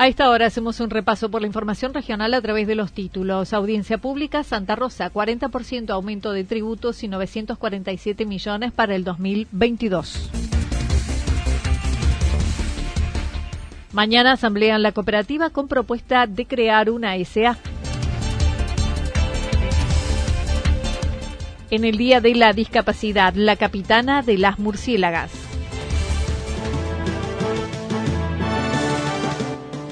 A esta hora hacemos un repaso por la información regional a través de los títulos. Audiencia pública, Santa Rosa, 40% aumento de tributos y 947 millones para el 2022. Mañana asamblean la cooperativa con propuesta de crear una SA. En el Día de la Discapacidad, la capitana de las murciélagas.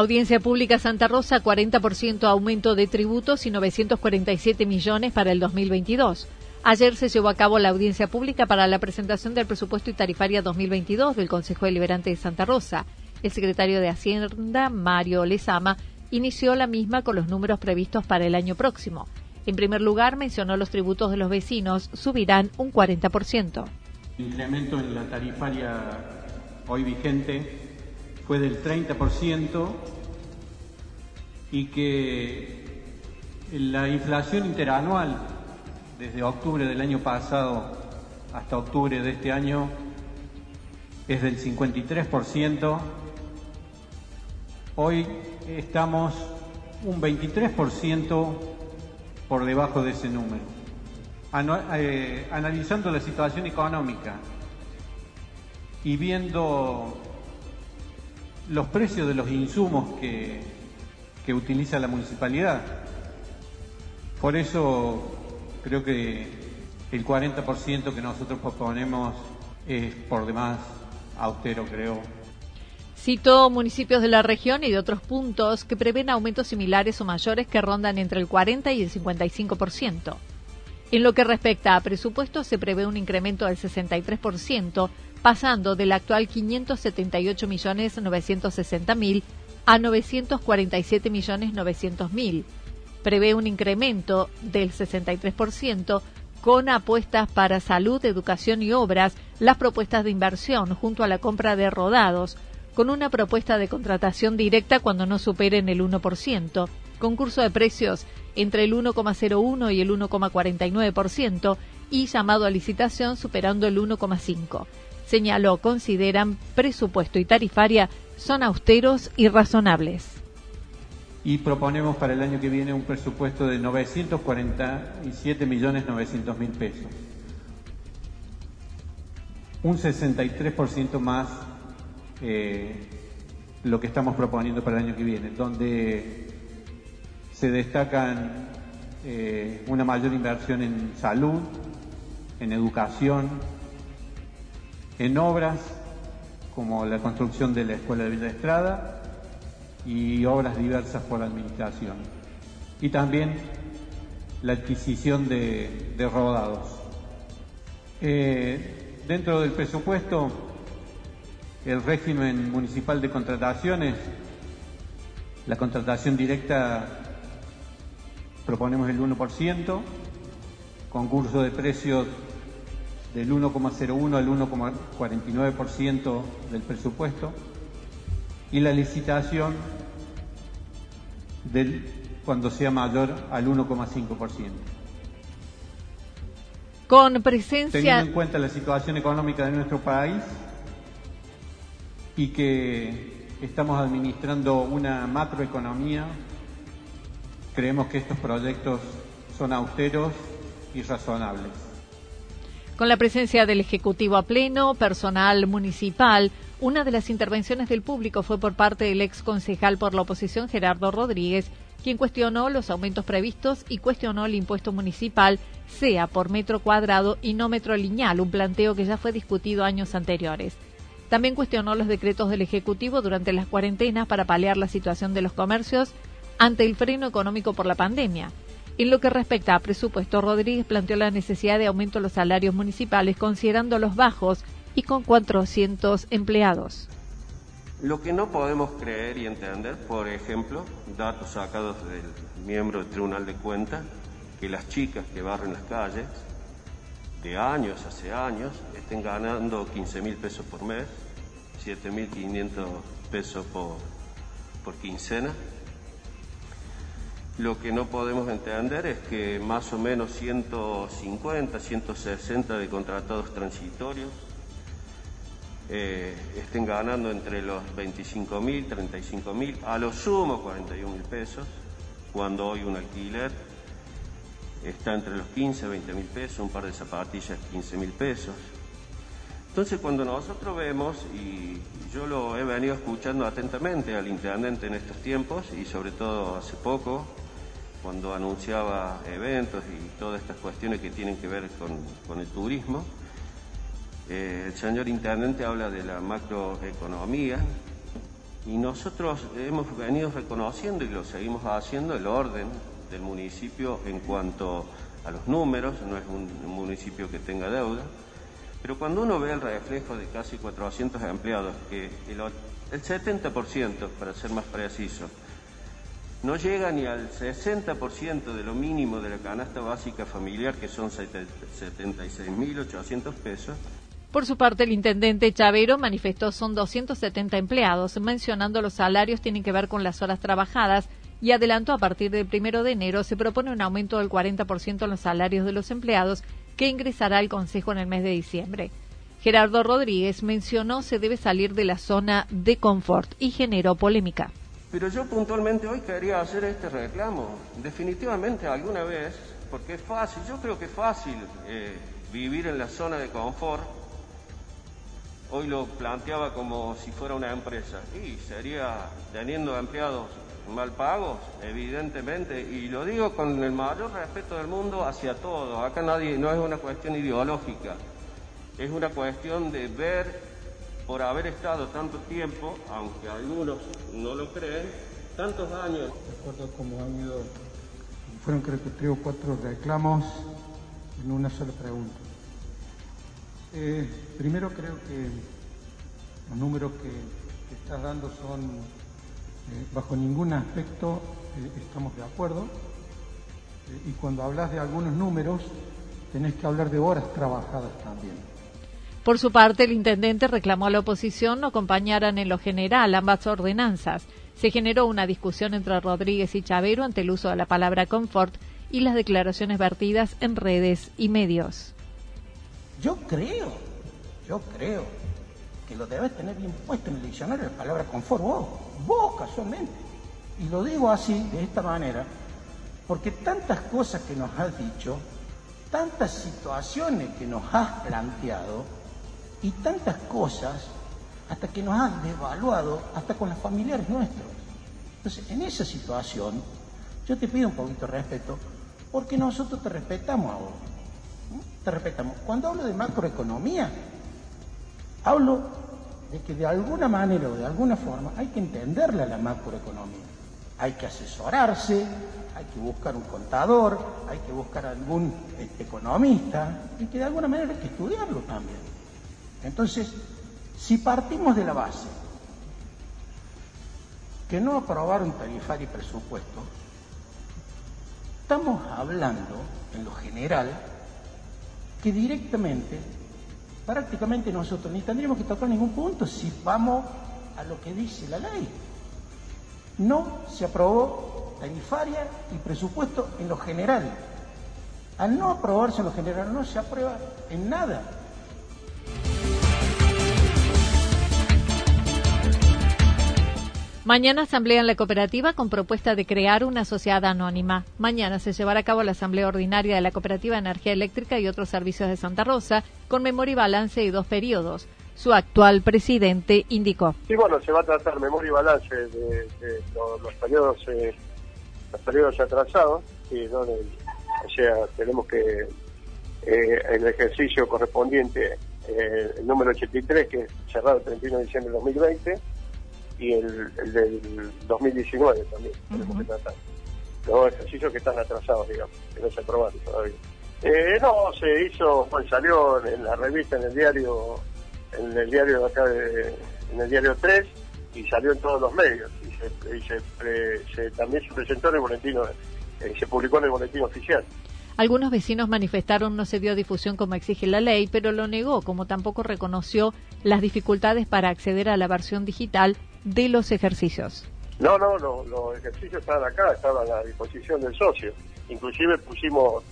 Audiencia Pública Santa Rosa, 40% aumento de tributos y 947 millones para el 2022. Ayer se llevó a cabo la audiencia pública para la presentación del presupuesto y tarifaria 2022 del Consejo Deliberante de Santa Rosa. El secretario de Hacienda, Mario Lezama, inició la misma con los números previstos para el año próximo. En primer lugar, mencionó los tributos de los vecinos subirán un 40%. incremento en la tarifaria hoy vigente fue del 30% y que la inflación interanual desde octubre del año pasado hasta octubre de este año es del 53%. Hoy estamos un 23% por debajo de ese número. Eh, analizando la situación económica y viendo los precios de los insumos que, que utiliza la municipalidad. Por eso creo que el 40% que nosotros proponemos es por demás austero, creo. Cito municipios de la región y de otros puntos que prevén aumentos similares o mayores que rondan entre el 40 y el 55%. En lo que respecta a presupuestos, se prevé un incremento del 63%, pasando del actual 578.960.000 a 947.900.000. Prevé un incremento del 63% con apuestas para salud, educación y obras, las propuestas de inversión junto a la compra de rodados, con una propuesta de contratación directa cuando no superen el 1%, concurso de precios entre el 1,01 y el 1,49% y llamado a licitación superando el 1,5 señaló, consideran presupuesto y tarifaria son austeros y razonables. Y proponemos para el año que viene un presupuesto de 947 millones 900 mil pesos. Un 63% más eh, lo que estamos proponiendo para el año que viene, donde se destacan eh, una mayor inversión en salud, en educación, en obras como la construcción de la Escuela de Villa Estrada y obras diversas por la Administración. Y también la adquisición de, rodados. Eh, dentro del presupuesto, el régimen municipal de contrataciones, la contratación directa proponemos el 1%, concurso de precios del 1,01 al 1,49% del presupuesto y la licitación del cuando sea mayor al 1,5%. Con presencia. Teniendo en cuenta la situación económica de nuestro país y que estamos administrando una macroeconomía, creemos que estos proyectos son austeros y razonables. Con la presencia del Ejecutivo a pleno, personal municipal, una de las intervenciones del público fue por parte del ex concejal por la oposición Gerardo Rodríguez, quien cuestionó los aumentos previstos y cuestionó el impuesto municipal, sea por metro cuadrado y no metro lineal, un planteo que ya fue discutido años anteriores. También cuestionó los decretos del Ejecutivo durante las cuarentenas para paliar la situación de los comercios ante el freno económico por la pandemia. En lo que respecta a presupuesto, Rodríguez planteó la necesidad de aumento de los salarios municipales considerando los bajos y con 400 empleados. Lo que no podemos creer y entender, por ejemplo, datos sacados del miembro del Tribunal de Cuentas, que las chicas que barren las calles, de años, hace años, estén ganando 15 mil pesos por mes, 7 mil 500 pesos por, por quincena. Lo que no podemos entender es que más o menos 150, 160 de contratados transitorios eh, estén ganando entre los 25 mil, 35 mil, a lo sumo 41 mil pesos, cuando hoy un alquiler está entre los 15, 20 mil pesos, un par de zapatillas 15 mil pesos. Entonces cuando nosotros vemos, y yo lo he venido escuchando atentamente al intendente en estos tiempos, y sobre todo hace poco, cuando anunciaba eventos y todas estas cuestiones que tienen que ver con el turismo, eh, el señor intendente habla de la macroeconomía y nosotros hemos venido reconociendo y lo seguimos haciendo el orden del municipio en cuanto a los números, no es un municipio que tenga deuda, pero cuando uno ve el reflejo de casi 400 empleados, que el, el 70%, para ser más preciso, no llega ni al 60% de lo mínimo de la canasta básica familiar, que son 76.800 pesos, por su parte, el intendente Chavero manifestó son 270 empleados, mencionando los salarios tienen que ver con las horas trabajadas y adelantó a partir del primero de enero se propone un aumento del 40% en los salarios de los empleados que ingresará al Consejo en el mes de diciembre. Gerardo Rodríguez mencionó se debe salir de la zona de confort y generó polémica. Pero yo puntualmente hoy quería hacer este reclamo. Definitivamente alguna vez, porque es fácil, yo creo que es fácil eh, vivir en la zona de confort hoy lo planteaba como si fuera una empresa. Y sería teniendo empleados mal pagos, evidentemente, y lo digo con el mayor respeto del mundo hacia todos. Acá nadie, no es una cuestión ideológica, es una cuestión de ver, por haber estado tanto tiempo, aunque algunos no lo creen, tantos años. De acuerdo como han ido, fueron creo que tres o cuatro reclamos en una sola pregunta. Eh, primero creo que los números que, estás dando son, eh, bajo ningún aspecto eh, estamos de acuerdo. y cuando hablas de algunos números, tenés que hablar de horas trabajadas también. Por su parte, el intendente reclamó a la oposición no acompañaran en lo general ambas ordenanzas. Se generó una discusión entre Rodríguez y Chavero ante el uso de la palabra confort y las declaraciones vertidas en redes y medios. Yo creo, yo creo que lo debes tener bien puesto en el diccionario la palabra confort, vos, vos casualmente. Y lo digo así, de esta manera, porque tantas cosas que nos has dicho, tantas situaciones que nos has planteado y tantas cosas hasta que nos has devaluado hasta con los familiares nuestros. Entonces, en esa situación, yo te pido un poquito de respeto, Porque nosotros te respetamos a vos. Te respetamos. Cuando hablo de macroeconomía, hablo de que de alguna manera o de alguna forma hay que entenderla la macroeconomía. Hay que asesorarse, hay que buscar un contador, hay que buscar algún este, economista y que de alguna manera hay que estudiarlo también. Entonces, si partimos de la base que no aprobaron tarifario y presupuesto, estamos hablando, en lo general, que directamente, prácticamente nosotros ni tendríamos que tocar ningún punto si vamos a lo que dice la ley. No se aprobó tarifaria y presupuesto en lo general. Al no aprobarse en lo general no se aprueba en nada. Mañana asamblea en la cooperativa con propuesta de crear una sociedad anónima. Mañana se llevará a cabo la asamblea ordinaria de la cooperativa de energía eléctrica y otros servicios de Santa Rosa con memoria y balance de dos periodos. Su actual presidente indicó. Sí, bueno, se va a tratar memoria y balance de, los, periodos eh, los periodos atrasados. o sea, tenemos que eh, el ejercicio correspondiente, eh, el número 83, que es cerrado el 31 de diciembre de 2020 y el, del 2019 también tenemos que tratar. Los ejercicios que están atrasados, digamos, que no se aprobaron todavía. Eh, no, se hizo, bueno, salió en la revista, en el diario, en el diario de acá, en el diario 3, y salió en todos los medios. Y, se, también se presentó en el boletín, eh, se publicó en el boletín oficial. Algunos vecinos manifestaron no se dio difusión como exige la ley, pero lo negó, como tampoco reconoció las dificultades para acceder a la versión digital de los ejercicios. No, no, los ejercicios estaban acá, estaban a disposición del socio. Inclusive pusimos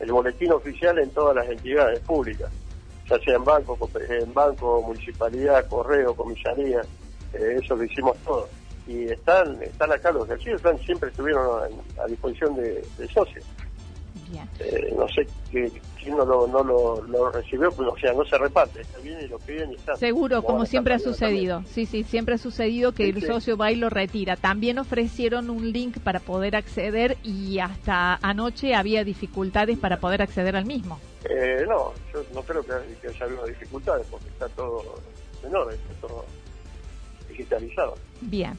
el boletín oficial en todas las entidades públicas, ya sea en banco, en banco, municipalidad, correo, comisaría, eh, eso lo hicimos todo. Y están, están acá los ejercicios, están, siempre estuvieron a, disposición del de socios. Eh, no sé quién no lo, no lo, recibió, pues, o sea, no se reparte, está bien y lo piden y está. Seguro, como, siempre ha sucedido. Sí, sí, siempre ha sucedido que el socio va y lo retira. También ofrecieron un link para poder acceder y hasta anoche había dificultades para poder acceder al mismo. Eh, no, yo no creo que, haya habido dificultades porque está todo en orden, está todo digitalizado. Bien.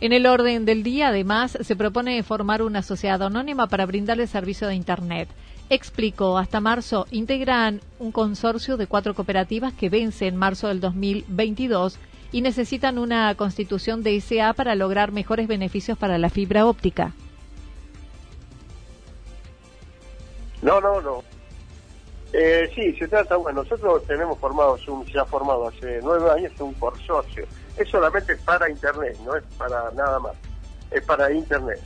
En el orden del día, además, se propone formar una sociedad anónima para brindarle servicio de Internet. Explicó, hasta marzo integran un consorcio de cuatro cooperativas que vence en marzo del 2022 y necesitan una constitución de SA para lograr mejores beneficios para la fibra óptica. No, no, no. Eh, sí, se trata, bueno, nosotros tenemos formado, se ha formado hace nueve años un consorcio es solamente para Internet, no es para nada más, es para Internet.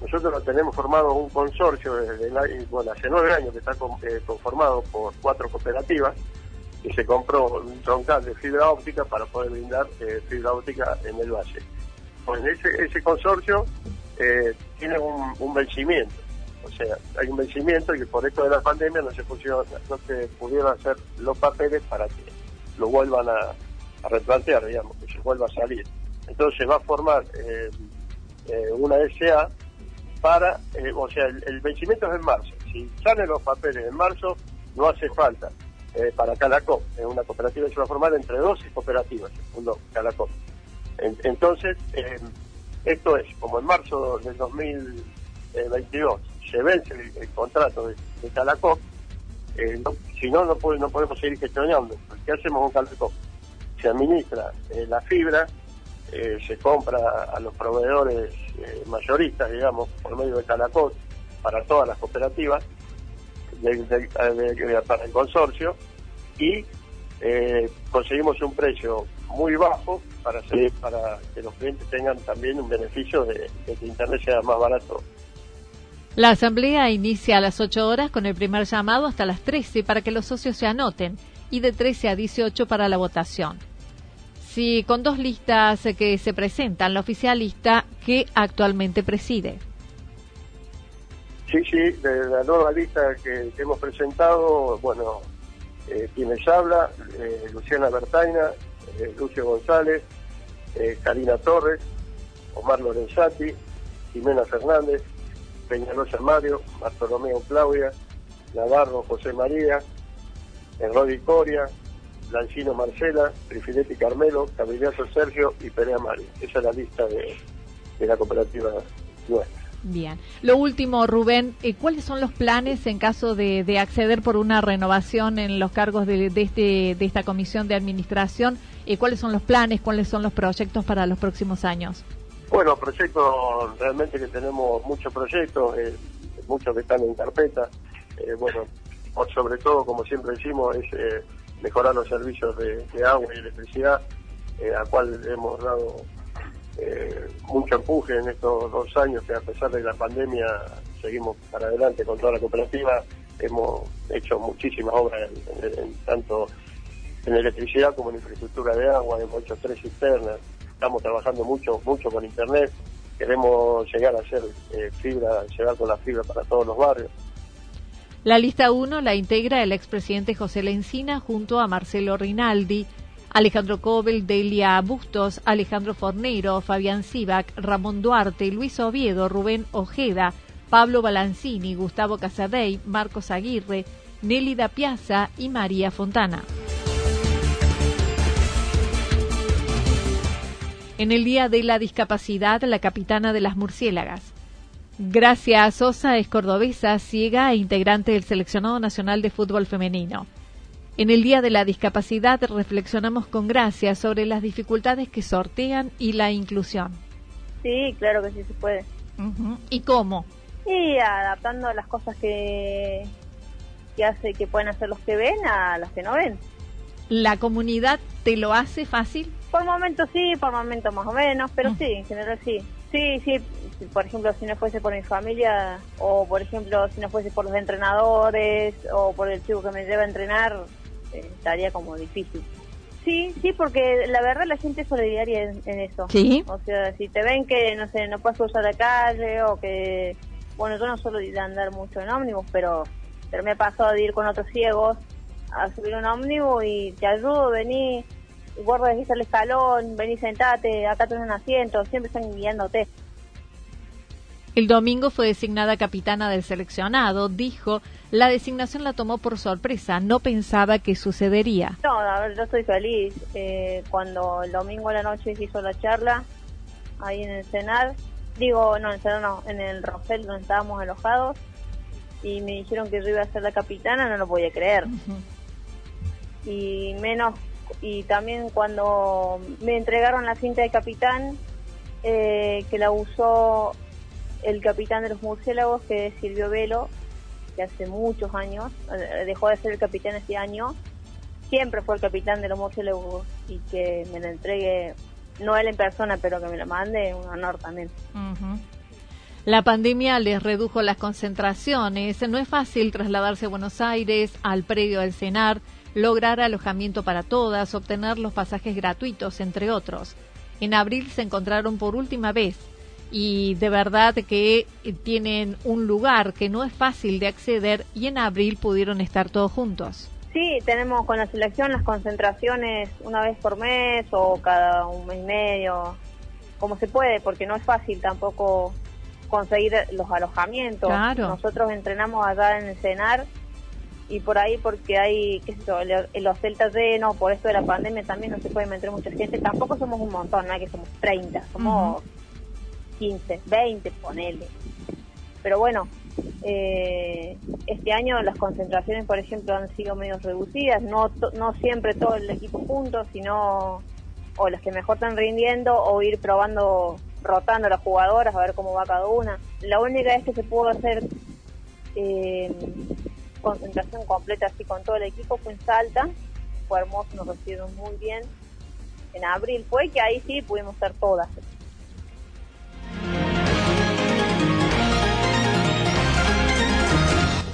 Nosotros lo tenemos formado un consorcio desde bueno, hace nueve años que está eh, conformado por cuatro cooperativas y se compró un troncal de fibra óptica para poder brindar eh, fibra óptica en el valle. Pues ese, ese consorcio eh, tiene un, vencimiento, o sea, hay un vencimiento y por esto de la pandemia no se, pusieron, no se pudieron hacer los papeles para que lo vuelvan a, a replantear, digamos, que se vuelva a salir. Entonces va a formar eh, eh, una SA para, eh, o sea, el, vencimiento es en marzo. Si salen los papeles en marzo, no hace falta para Calacop. Es una cooperativa que se va a formar entre 12 cooperativas, segundo Calacop. entonces, esto es, como en marzo del 2022 se vence el, contrato de, de si no, no, no podemos seguir gestionando. ¿Qué hacemos con Calacop? Se administra eh, la fibra, eh, se compra a los proveedores eh, mayoristas, digamos, por medio de Calacot, para todas las cooperativas, para el consorcio, y conseguimos un precio muy bajo para, para que los clientes tengan también un beneficio de, de que Internet sea más barato. La asamblea inicia a las 8 horas con el primer llamado hasta las 13 para que los socios se anoten y de 13 a 18 para la votación. Sí, con dos listas que se presentan, la oficialista que actualmente preside. Sí, sí, de la nueva lista que, hemos presentado, bueno, eh, quienes habla, eh, Luciana Bertaina, eh, Lucio González, Karina Torres, Omar Lorenzati, Jimena Fernández, Peñalosa Mario, Bartolomeo Claudia, Navarro José María, Enrodi Coria, Lancino Marcela, Trifiletti Carmelo, Camillazo Sergio y Perea Mario. Esa es la lista de, la cooperativa nuestra. Bien. Lo último, Rubén, eh, ¿cuáles son los planes en caso de, acceder por una renovación en los cargos de, este, de esta comisión de administración? Eh, ¿Cuáles son los planes, cuáles son los proyectos para los próximos años? Bueno, proyectos, realmente que tenemos muchos proyectos, eh, muchos que están en carpeta. bueno, sobre todo, como siempre decimos, es mejorar los servicios de, agua y electricidad, a cual hemos dado eh, mucho empuje en estos dos años que a pesar de la pandemia seguimos para adelante con toda la cooperativa. Hemos hecho muchísimas obras en, tanto en electricidad como en infraestructura de agua, hemos hecho tres cisternas, estamos trabajando mucho, mucho con internet, queremos llegar a hacer eh, fibra, llegar con la fibra para todos los barrios. La lista 1 la integra el expresidente José Lencina junto a Marcelo Rinaldi, Alejandro Cobel, Delia Bustos, Alejandro Fornero, Fabián Sivac, Ramón Duarte, Luis Oviedo, Rubén Ojeda, Pablo Balancini, Gustavo Casadei, Marcos Aguirre, Nélida Piazza y María Fontana. En el Día de la Discapacidad, la capitana de las murciélagas. Gracia Sosa es cordobesa, ciega e integrante del Seleccionado Nacional de Fútbol Femenino. En el Día de la Discapacidad reflexionamos con gracia sobre las dificultades que sortean y la inclusión. Sí, claro que sí se puede. ¿Y cómo? Y adaptando las cosas que, que hace que pueden hacer los que ven a las que no ven. ¿La comunidad te lo hace fácil? Por momentos sí, por momentos más o menos, pero sí, en general sí. Sí, sí, por ejemplo, si no fuese por mi familia, o por ejemplo, si no fuese por los entrenadores, o por el chico que me lleva a entrenar, estaría como difícil. Sí, sí, porque la verdad la gente es solidaria en, eso. Sí. O sea, si te ven que, no sé, no puedes cruzar la calle o que... Bueno, yo no suelo ir a andar mucho en ómnibus, pero, pero me ha pasado de ir con otros ciegos a subir un ómnibus y te ayudo, vení, guarda el escalón, vení, sentate, acá tenés un asiento, siempre están guiándote. El domingo fue designada capitana del seleccionado. Dijo, la designación la tomó por sorpresa, no pensaba que sucedería. No, a ver, yo estoy feliz. Eh, cuando el domingo a la noche se hizo la charla, ahí en el Senar, digo, no, en el Senar no, en el Rosel donde estábamos alojados, y me dijeron que yo iba a ser la capitana, no lo podía creer. Y menos, y también cuando me entregaron la cinta de capitán, eh, que la usó el capitán de los murciélagos, que es Silvio Velo, que hace muchos años, eh, dejó de ser el capitán este año, siempre fue el capitán de los murciélagos y que me lo entregue, no él en persona, pero que me lo mande, un honor también. La pandemia les redujo las concentraciones. No es fácil trasladarse a Buenos Aires, al predio del CENAR, lograr alojamiento para todas, obtener los pasajes gratuitos, entre otros. En abril se encontraron por última vez y de verdad que tienen un lugar que no es fácil de acceder y en abril pudieron estar todos juntos. Sí, tenemos con la selección las concentraciones una vez por mes o cada un mes y medio, como se puede, porque no es fácil tampoco conseguir los alojamientos. Nosotros entrenamos allá en el CENAR y por ahí porque hay, qué sé yo, los celtas lleno, por esto de la pandemia también no se puede meter mucha gente. Tampoco somos un montón, no que somos 30, somos... 15, 20, ponele. Pero bueno, eh, este año las concentraciones, por ejemplo, han sido medio reducidas, no, no siempre todo el equipo juntos, sino o los que mejor están rindiendo o ir probando, rotando las jugadoras a ver cómo va cada una. La única vez que se pudo hacer eh, concentración completa así con todo el equipo fue en Salta, fue hermoso, nos recibieron muy bien. En abril fue que ahí sí pudimos estar todas.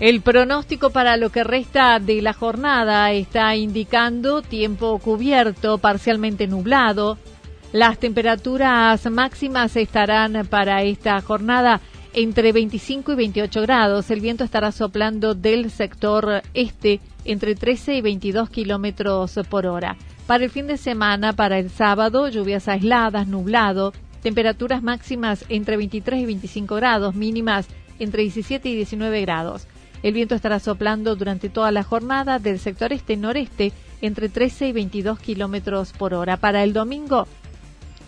El pronóstico para lo que resta de la jornada está indicando tiempo cubierto, parcialmente nublado. Las temperaturas máximas estarán para esta jornada entre 25 y 28 grados. El viento estará soplando del sector este entre 13 y 22 kilómetros por hora. Para el fin de semana, para el sábado, lluvias aisladas, nublado, temperaturas máximas entre 23 y 25 grados, mínimas entre 17 y 19 grados. El viento estará soplando durante toda la jornada del sector este-noreste entre 13 y 22 kilómetros por hora. Para el domingo,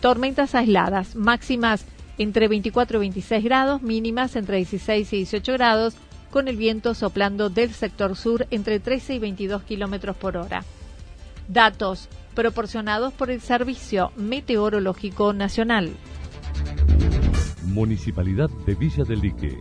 tormentas aisladas, máximas entre 24 y 26 grados, mínimas entre 16 y 18 grados, con el viento soplando del sector sur entre 13 y 22 kilómetros por hora. Datos proporcionados por el Servicio Meteorológico Nacional. Municipalidad de Villa del Lique